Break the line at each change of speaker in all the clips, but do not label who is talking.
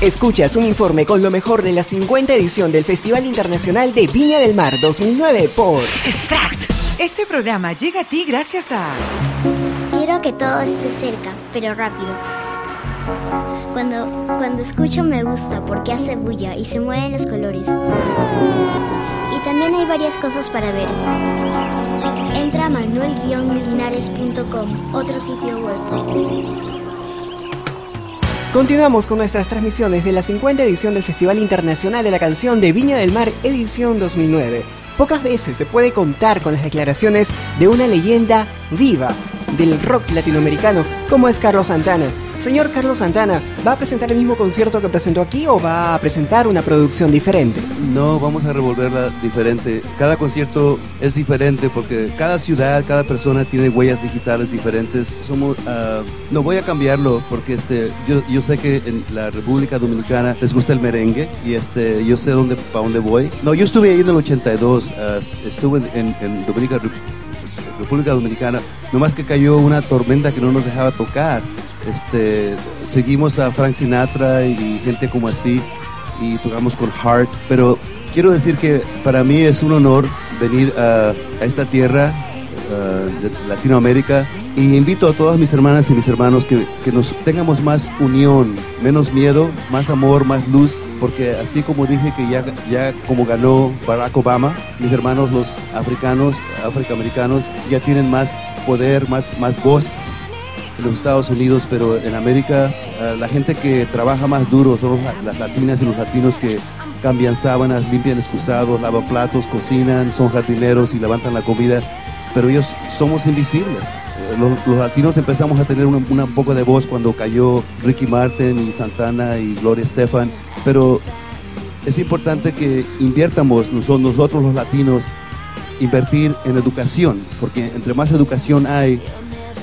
Escuchas un informe con lo mejor de la 50 edición del Festival Internacional de Viña del Mar 2009 por
Extract. Este programa llega a ti gracias a...
Quiero que todo esté cerca, pero rápido. Cuando, cuando escucho me gusta porque hace bulla y se mueven los colores. Y también hay varias cosas para ver. Entra a manuel-linares.com, otro sitio web.
Continuamos con nuestras transmisiones de la 50 edición del Festival Internacional de la Canción de Viña del Mar, edición 2009. Pocas veces se puede contar con las declaraciones de una leyenda viva del rock latinoamericano como es Carlos Santana. Señor Carlos Santana, ¿va a presentar el mismo concierto que presentó aquí o va a presentar una producción diferente?
No, vamos a revolverla diferente. Cada concierto es diferente porque cada ciudad, cada persona tiene huellas digitales diferentes. Somos, uh, no voy a cambiarlo porque este, yo, sé que en la República Dominicana les gusta el merengue y este, yo sé dónde, para dónde voy. No, yo estuve ahí en el 82, uh, estuve en, en República Dominicana, nomás que cayó una tormenta que no nos dejaba tocar. Este, seguimos a Frank Sinatra y gente como así y tocamos con Heart, pero quiero decir que para mí es un honor venir a, a esta tierra uh, de Latinoamérica y invito a todas mis hermanas y mis hermanos que, que, nos tengamos más unión, menos miedo, más amor, más luz, porque así como dije que ya, ya como ganó Barack Obama, mis hermanos los africanos, afroamericanos, ya tienen más poder, más, más voz en los Estados Unidos, pero en América uh, la gente que trabaja más duro son las latinas y los latinos que cambian sábanas, limpian excusados, lavan platos, cocinan, son jardineros y levantan la comida, pero ellos somos invisibles. Los, los, latinos empezamos a tener un una poco de voz cuando cayó Ricky Martin y Santana y Gloria Estefan, pero es importante que inviertamos nosotros los latinos, invertir en educación, porque entre más educación hay,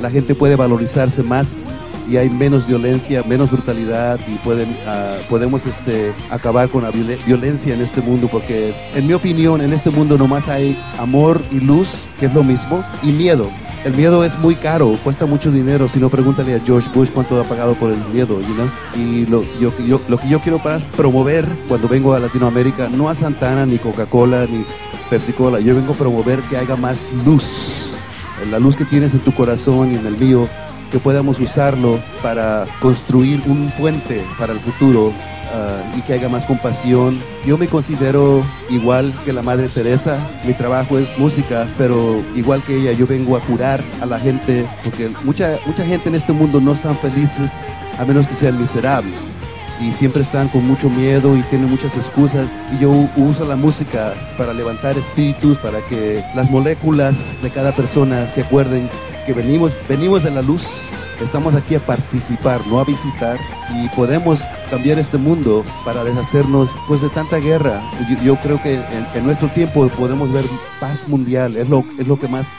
la gente puede valorizarse más y hay menos violencia, menos brutalidad y pueden, uh, podemos este, acabar con la viol violencia en este mundo porque en mi opinión en este mundo nomás hay amor y luz, que es lo mismo, y miedo. El miedo es muy caro, cuesta mucho dinero. Si no, pregúntale a George Bush cuánto ha pagado por el miedo, you? Y lo, que yo quiero promover cuando vengo a Latinoamérica, no a Santana, ni Coca-Cola, ni Pepsi-Cola, yo vengo a promover que haya más luz. La luz que tienes en tu corazón y en el mío, que podamos usarlo para construir un puente para el futuro uh, y que haya más compasión. Yo me considero igual que la Madre Teresa, mi trabajo es música, pero igual que ella yo vengo a curar a la gente, porque mucha, mucha gente en este mundo no están felices a menos que sean miserables. Y siempre están con mucho miedo y tienen muchas excusas. Y yo uso la música para levantar espíritus, para que las moléculas de cada persona se acuerden que venimos, venimos de la luz, estamos aquí a participar, no a visitar, y podemos cambiar este mundo para deshacernos pues, de tanta guerra. Yo, yo creo que en, en, nuestro tiempo podemos ver paz mundial, es lo, es lo que más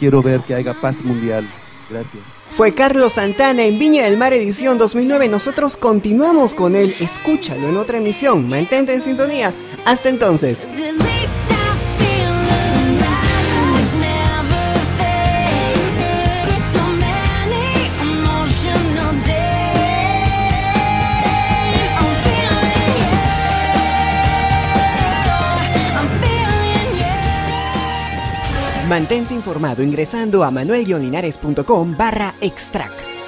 quiero ver, que haya paz mundial. Gracias.
Fue Carlos Santana en Viña del Mar edición 2009. Nosotros continuamos con él. Escúchalo en otra emisión. Mantente en sintonía. Hasta entonces. Mantente informado ingresando a manuelguioninares.com barra extract.